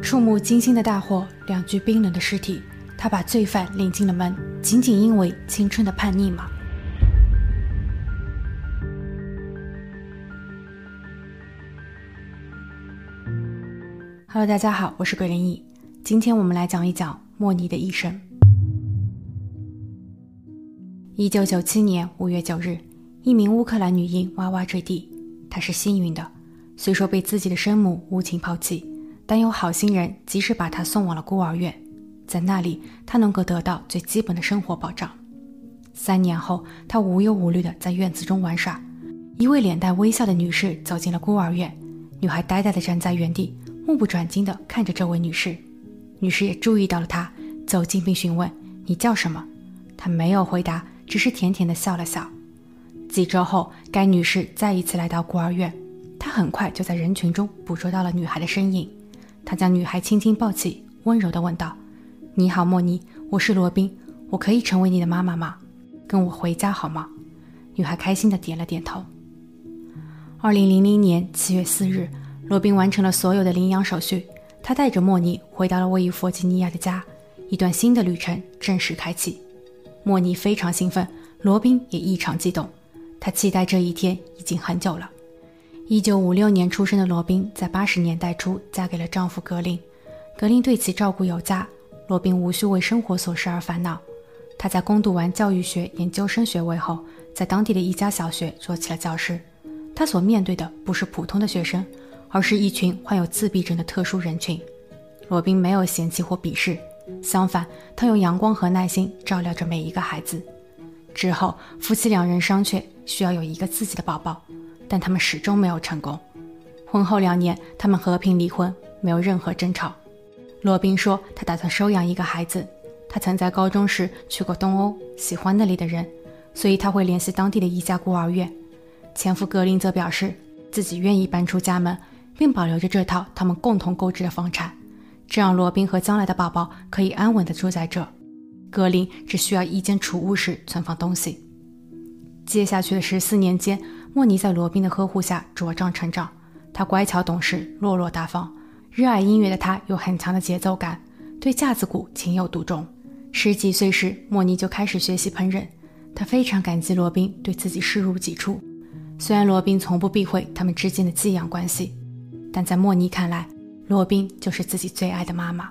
触目惊心的大火，两具冰冷的尸体，他把罪犯领进了门，仅仅因为青春的叛逆吗？Hello，大家好，我是鬼灵异，今天我们来讲一讲莫妮的一生。一九九七年五月九日，一名乌克兰女婴哇哇坠地，她是幸运的，虽说被自己的生母无情抛弃。但有好心人及时把他送往了孤儿院，在那里他能够得到最基本的生活保障。三年后，他无忧无虑地在院子中玩耍。一位脸带微笑的女士走进了孤儿院，女孩呆呆地站在原地，目不转睛地看着这位女士。女士也注意到了她，走近并询问：“你叫什么？”她没有回答，只是甜甜地笑了笑。几周后，该女士再一次来到孤儿院，她很快就在人群中捕捉到了女孩的身影。他将女孩轻轻抱起，温柔地问道：“你好，莫妮，我是罗宾，我可以成为你的妈妈吗？跟我回家好吗？”女孩开心地点了点头。二零零零年七月四日，罗宾完成了所有的领养手续，他带着莫妮回到了位于弗吉尼亚的家，一段新的旅程正式开启。莫妮非常兴奋，罗宾也异常激动，他期待这一天已经很久了。一九五六年出生的罗宾，在八十年代初嫁给了丈夫格林。格林对其照顾有加，罗宾无需为生活琐事而烦恼。他在攻读完教育学研究生学位后，在当地的一家小学做起了教师。他所面对的不是普通的学生，而是一群患有自闭症的特殊人群。罗宾没有嫌弃或鄙视，相反，他用阳光和耐心照料着每一个孩子。之后，夫妻两人商榷，需要有一个自己的宝宝。但他们始终没有成功。婚后两年，他们和平离婚，没有任何争吵。罗宾说，他打算收养一个孩子。他曾在高中时去过东欧，喜欢那里的人，所以他会联系当地的一家孤儿院。前夫格林则表示，自己愿意搬出家门，并保留着这套他们共同购置的房产，这样罗宾和将来的宝宝可以安稳地住在这。格林只需要一间储物室存放东西。接下去的十四年间。莫妮在罗宾的呵护下茁壮成长，她乖巧懂事，落落大方。热爱音乐的她有很强的节奏感，对架子鼓情有独钟。十几岁时，莫妮就开始学习烹饪。她非常感激罗宾对自己视如己出。虽然罗宾从不避讳他们之间的寄养关系，但在莫妮看来，罗宾就是自己最爱的妈妈。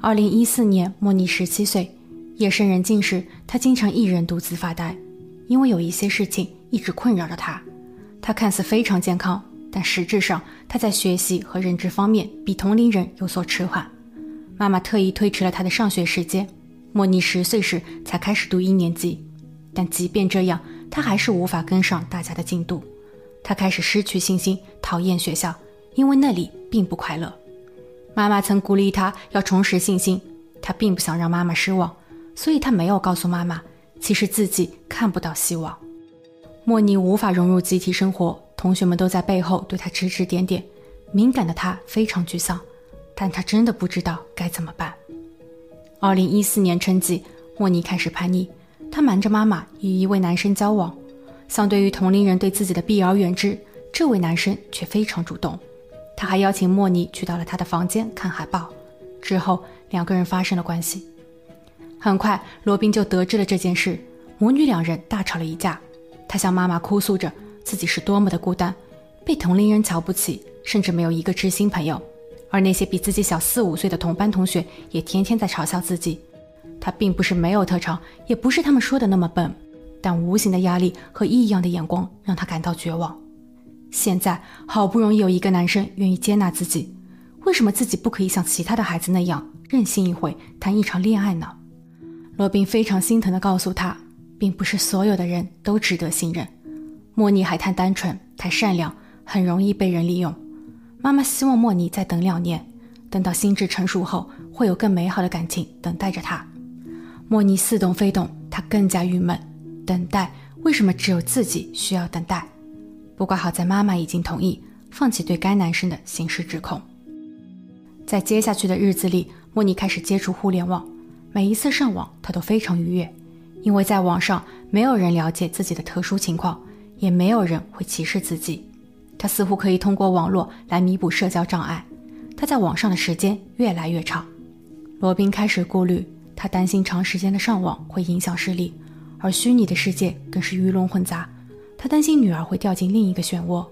二零一四年，莫妮十七岁。夜深人静时，她经常一人独自发呆，因为有一些事情一直困扰着她。她看似非常健康，但实质上她在学习和认知方面比同龄人有所迟缓。妈妈特意推迟了她的上学时间，莫妮十岁时才开始读一年级。但即便这样，她还是无法跟上大家的进度。她开始失去信心，讨厌学校，因为那里并不快乐。妈妈曾鼓励他要重拾信心，他并不想让妈妈失望，所以他没有告诉妈妈，其实自己看不到希望。莫妮无法融入集体生活，同学们都在背后对他指指点点，敏感的他非常沮丧，但他真的不知道该怎么办。二零一四年春季，莫妮开始叛逆，她瞒着妈妈与一位男生交往，相对于同龄人对自己的避而远之，这位男生却非常主动。他还邀请莫妮去到了他的房间看海报，之后两个人发生了关系。很快，罗宾就得知了这件事，母女两人大吵了一架。他向妈妈哭诉着自己是多么的孤单，被同龄人瞧不起，甚至没有一个知心朋友。而那些比自己小四五岁的同班同学也天天在嘲笑自己。他并不是没有特长，也不是他们说的那么笨，但无形的压力和异样的眼光让他感到绝望。现在好不容易有一个男生愿意接纳自己，为什么自己不可以像其他的孩子那样任性一回，谈一场恋爱呢？罗宾非常心疼地告诉他，并不是所有的人都值得信任。莫妮还太单纯、太善良，很容易被人利用。妈妈希望莫妮再等两年，等到心智成熟后，会有更美好的感情等待着她。莫妮似懂非懂，她更加郁闷。等待，为什么只有自己需要等待？不过好在妈妈已经同意放弃对该男生的刑事指控。在接下去的日子里，莫妮开始接触互联网，每一次上网，她都非常愉悦，因为在网上没有人了解自己的特殊情况，也没有人会歧视自己。她似乎可以通过网络来弥补社交障碍。她在网上的时间越来越长。罗宾开始顾虑，他担心长时间的上网会影响视力，而虚拟的世界更是鱼龙混杂。他担心女儿会掉进另一个漩涡，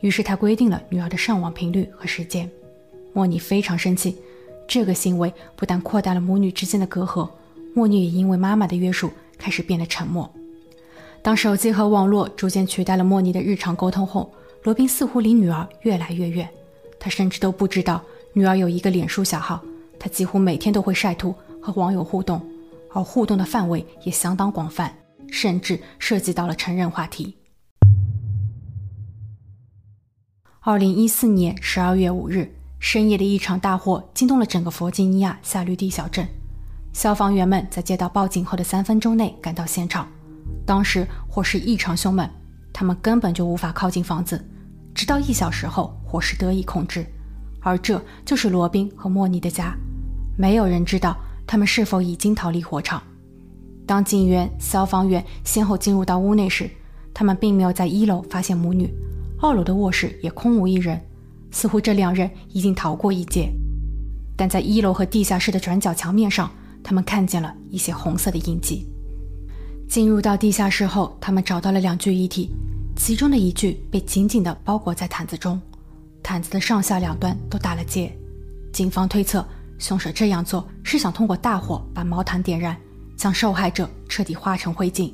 于是他规定了女儿的上网频率和时间。莫妮非常生气，这个行为不但扩大了母女之间的隔阂，莫妮也因为妈妈的约束开始变得沉默。当手机和网络逐渐取代了莫妮的日常沟通后，罗宾似乎离女儿越来越远。他甚至都不知道女儿有一个脸书小号，他几乎每天都会晒图和网友互动，而互动的范围也相当广泛，甚至涉及到了成人话题。二零一四年十二月五日。深夜的一场大火惊动了整个弗吉尼亚夏绿蒂小镇，消防员们在接到报警后的三分钟内赶到现场。当时火势异常凶猛，他们根本就无法靠近房子。直到一小时后，火势得以控制，而这就是罗宾和莫妮的家。没有人知道他们是否已经逃离火场。当警员、消防员先后进入到屋内时，他们并没有在一楼发现母女，二楼的卧室也空无一人。似乎这两人已经逃过一劫，但在一楼和地下室的转角墙面上，他们看见了一些红色的印记。进入到地下室后，他们找到了两具遗体，其中的一具被紧紧地包裹在毯子中，毯子的上下两端都打了结。警方推测，凶手这样做是想通过大火把毛毯点燃，将受害者彻底化成灰烬。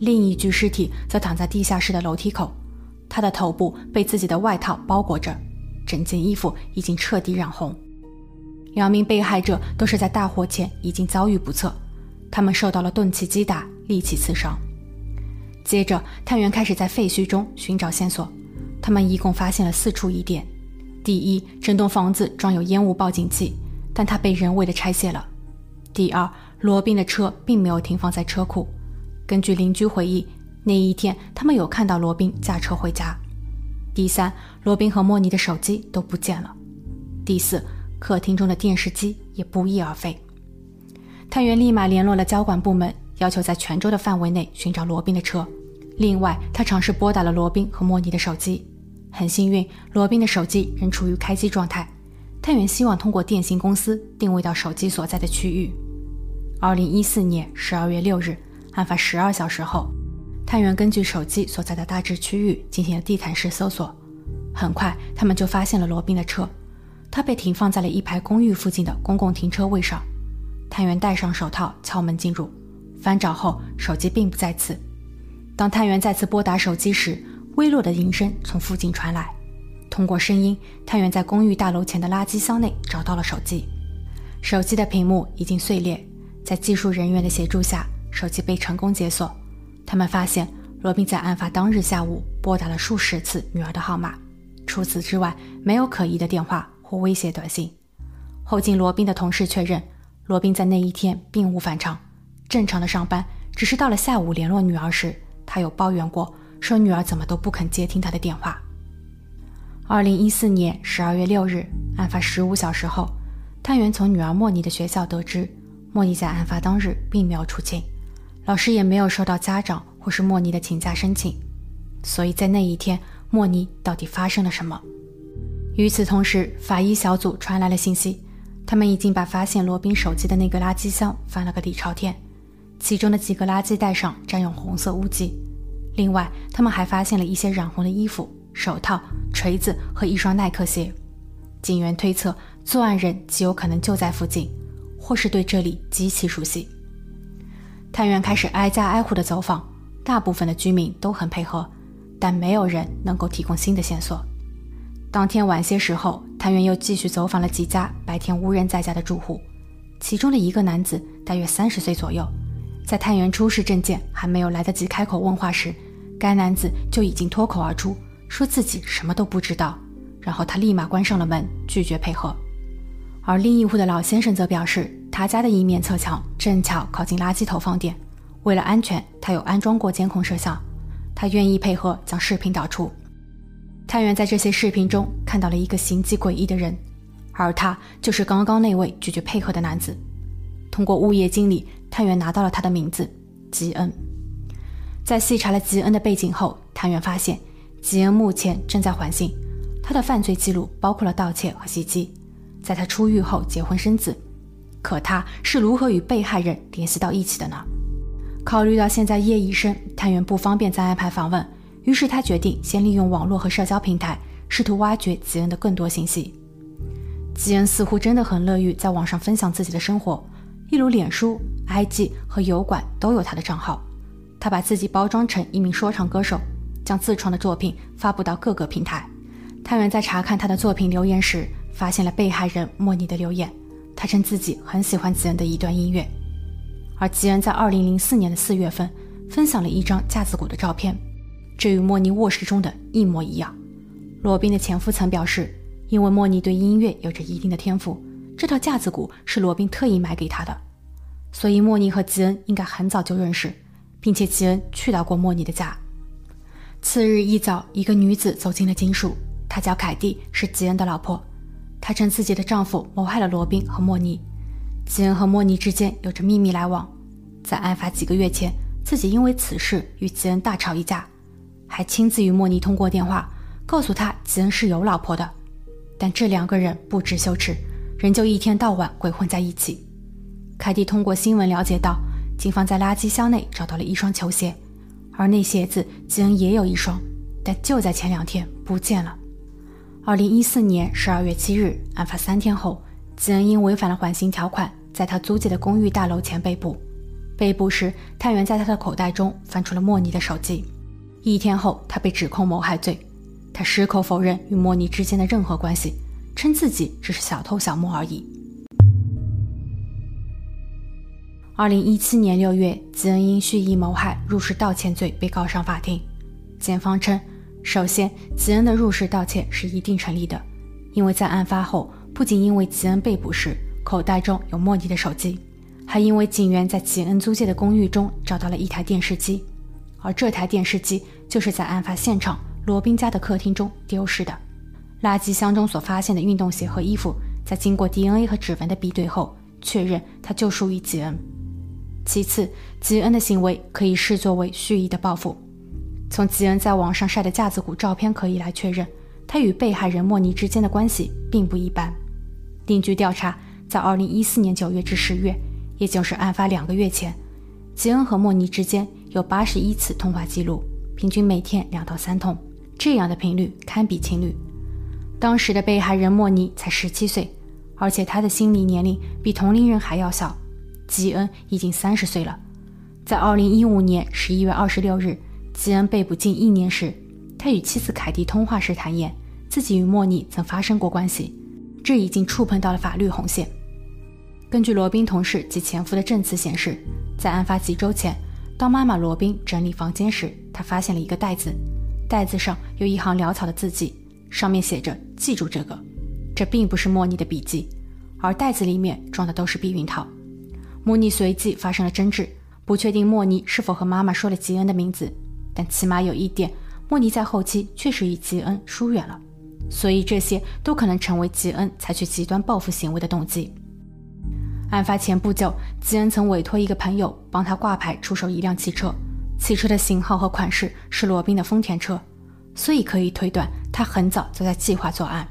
另一具尸体则躺在地下室的楼梯口，他的头部被自己的外套包裹着。整件衣服已经彻底染红，两名被害者都是在大火前已经遭遇不测，他们受到了钝器击打、利器刺伤。接着，探员开始在废墟中寻找线索，他们一共发现了四处疑点：第一，整栋房子装有烟雾报警器，但它被人为的拆卸了；第二，罗宾的车并没有停放在车库，根据邻居回忆，那一天他们有看到罗宾驾车回家。第三，罗宾和莫妮的手机都不见了。第四，客厅中的电视机也不翼而飞。探员立马联络了交管部门，要求在全州的范围内寻找罗宾的车。另外，他尝试拨打了罗宾和莫妮的手机。很幸运，罗宾的手机仍处于开机状态。探员希望通过电信公司定位到手机所在的区域。二零一四年十二月六日，案发十二小时后。探员根据手机所在的大致区域进行了地毯式搜索，很快他们就发现了罗宾的车，他被停放在了一排公寓附近的公共停车位上。探员戴上手套敲门进入，翻找后手机并不在此。当探员再次拨打手机时，微弱的铃声从附近传来。通过声音，探员在公寓大楼前的垃圾箱内找到了手机，手机的屏幕已经碎裂，在技术人员的协助下，手机被成功解锁。他们发现罗宾在案发当日下午拨打了数十次女儿的号码，除此之外没有可疑的电话或威胁短信。后经罗宾的同事确认，罗宾在那一天并无反常，正常的上班，只是到了下午联络女儿时，他有抱怨过，说女儿怎么都不肯接听他的电话。二零一四年十二月六日，案发十五小时后，探员从女儿莫妮的学校得知，莫妮在案发当日并没有出勤。老师也没有收到家长或是莫妮的请假申请，所以在那一天，莫妮到底发生了什么？与此同时，法医小组传来了信息，他们已经把发现罗宾手机的那个垃圾箱翻了个底朝天，其中的几个垃圾袋上沾有红色污迹。另外，他们还发现了一些染红的衣服、手套、锤子和一双耐克鞋。警员推测，作案人极有可能就在附近，或是对这里极其熟悉。探员开始挨家挨户的走访，大部分的居民都很配合，但没有人能够提供新的线索。当天晚些时候，探员又继续走访了几家白天无人在家的住户，其中的一个男子大约三十岁左右，在探员出示证件还没有来得及开口问话时，该男子就已经脱口而出说自己什么都不知道，然后他立马关上了门，拒绝配合。而另一户的老先生则表示，他家的一面侧墙正巧靠近垃圾投放点，为了安全，他有安装过监控摄像，他愿意配合将视频导出。探员在这些视频中看到了一个行迹诡异的人，而他就是刚刚那位拒绝配合的男子。通过物业经理，探员拿到了他的名字吉恩。在细查了吉恩的背景后，探员发现吉恩目前正在缓刑，他的犯罪记录包括了盗窃和袭击。在他出狱后结婚生子，可他是如何与被害人联系到一起的呢？考虑到现在夜已深、探员不方便再安排访问。于是他决定先利用网络和社交平台，试图挖掘吉恩的更多信息。吉恩似乎真的很乐于在网上分享自己的生活，例如脸书、IG 和油管都有他的账号。他把自己包装成一名说唱歌手，将自创的作品发布到各个平台。探员在查看他的作品留言时，发现了被害人莫妮的留言。他称自己很喜欢吉恩的一段音乐。而吉恩在2004年的4月份分享了一张架子鼓的照片。这与莫妮卧室中的一模一样。罗宾的前夫曾表示，因为莫妮对音乐有着一定的天赋，这套架子鼓是罗宾特意买给她的。所以莫妮和吉恩应该很早就认识，并且吉恩去到过莫妮的家。次日一早，一个女子走进了金属，她叫凯蒂，是吉恩的老婆。她称自己的丈夫谋害了罗宾和莫妮。吉恩和莫妮之间有着秘密来往，在案发几个月前，自己因为此事与吉恩大吵一架。还亲自与莫妮通过电话，告诉他吉恩是有老婆的，但这两个人不知羞耻，仍旧一天到晚鬼混在一起。凯蒂通过新闻了解到，警方在垃圾箱内找到了一双球鞋，而那鞋子吉恩也有一双，但就在前两天不见了。二零一四年十二月七日，案发三天后，吉恩因违反了缓刑条款，在他租借的公寓大楼前被捕。被捕时，探员在他的口袋中翻出了莫尼的手机。一天后，他被指控谋害罪。他矢口否认与莫尼之间的任何关系，称自己只是小偷小摸而已。二零一七年六月，吉恩因蓄意谋害、入室盗窃罪被告上法庭。检方称，首先，吉恩的入室盗窃是一定成立的，因为在案发后，不仅因为吉恩被捕时口袋中有莫妮的手机，还因为警员在吉恩租借的公寓中找到了一台电视机。而这台电视机就是在案发现场罗宾家的客厅中丢失的。垃圾箱中所发现的运动鞋和衣服，在经过 DNA 和指纹的比对后，确认它就属于吉恩。其次，吉恩的行为可以视作为蓄意的报复。从吉恩在网上晒的架子鼓照片可以来确认，他与被害人莫妮之间的关系并不一般。另据调查，在2014年9月至10月，也就是案发两个月前，吉恩和莫妮之间。有八十一次通话记录，平均每天两到三通，这样的频率堪比情侣。当时的被害人莫妮才十七岁，而且她的心理年龄比同龄人还要小。吉恩已经三十岁了。在二零一五年十一月二十六日，吉恩被捕近一年时，他与妻子凯蒂通话时坦言，自己与莫妮曾发生过关系，这已经触碰到了法律红线。根据罗宾同事及前夫的证词显示，在案发几周前。当妈妈罗宾整理房间时，她发现了一个袋子，袋子上有一行潦草的字迹，上面写着“记住这个”。这并不是莫妮的笔记，而袋子里面装的都是避孕套。莫妮随即发生了争执，不确定莫妮是否和妈妈说了吉恩的名字，但起码有一点，莫妮在后期确实与吉恩疏远了，所以这些都可能成为吉恩采取极端报复行为的动机。案发前不久，吉恩曾委托一个朋友帮他挂牌出售一辆汽车，汽车的型号和款式是罗宾的丰田车，所以可以推断他很早就在计划作案。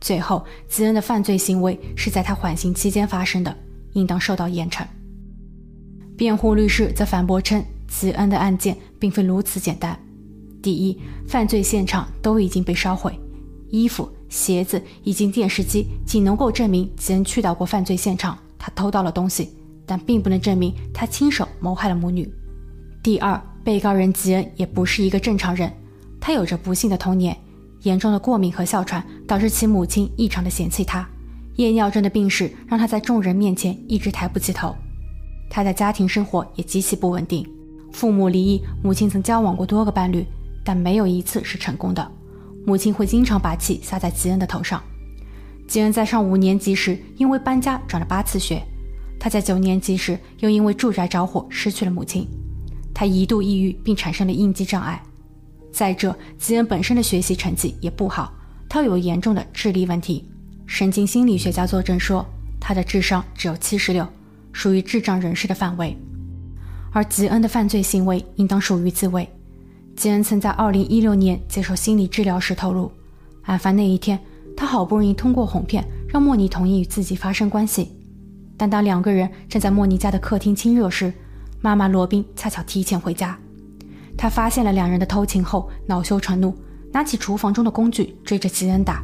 最后，吉恩的犯罪行为是在他缓刑期间发生的，应当受到严惩。辩护律师则反驳称，吉恩的案件并非如此简单。第一，犯罪现场都已经被烧毁，衣服、鞋子以及电视机仅能够证明吉恩去到过犯罪现场。他偷到了东西，但并不能证明他亲手谋害了母女。第二，被告人吉恩也不是一个正常人，他有着不幸的童年，严重的过敏和哮喘导致其母亲异常的嫌弃他，夜尿症的病史让他在众人面前一直抬不起头。他的家庭生活也极其不稳定，父母离异，母亲曾交往过多个伴侣，但没有一次是成功的。母亲会经常把气撒在吉恩的头上。吉恩在上五年级时因为搬家转了八次学，他在九年级时又因为住宅着火失去了母亲。他一度抑郁并产生了应激障碍。再者，吉恩本身的学习成绩也不好，他有严重的智力问题。神经心理学家作证说，他的智商只有七十六，属于智障人士的范围。而吉恩的犯罪行为应当属于自卫。吉恩曾在2016年接受心理治疗时透露，案发那一天，他好不容易通过哄骗让莫妮同意与自己发生关系，但当两个人正在莫妮家的客厅亲热时，妈妈罗宾恰巧提前回家。他发现了两人的偷情后，恼羞成怒，拿起厨房中的工具追着吉恩打。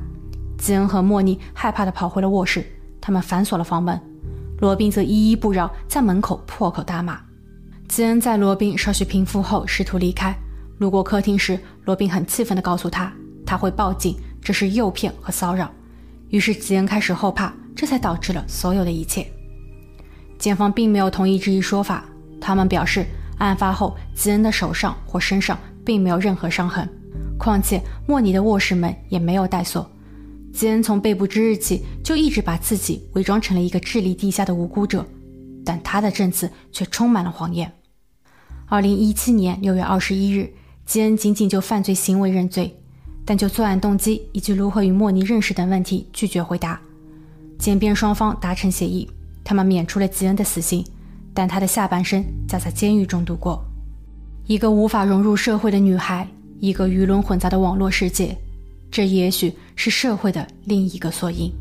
吉恩和莫妮害怕地跑回了卧室，他们反锁了房门，罗宾则依依不饶，在门口破口大骂。吉恩在罗宾稍许平复后试图离开，路过客厅时，罗宾很气愤地告诉他，他会报警，这是诱骗和骚扰。于是吉恩开始后怕，这才导致了所有的一切。检方并没有同意这一说法，他们表示，案发后吉恩的手上或身上并没有任何伤痕，况且莫尼的卧室门也没有带锁。吉恩从被捕之日起就一直把自己伪装成了一个智力低下的无辜者。但他的证词却充满了谎言。二零一七年六月二十一日，吉恩仅仅就犯罪行为认罪，但就作案动机以及如何与莫妮认识等问题拒绝回答。检辩双方达成协议，他们免除了吉恩的死刑，但他的下半生将在监狱中度过。一个无法融入社会的女孩，一个鱼龙混杂的网络世界，这也许是社会的另一个缩影。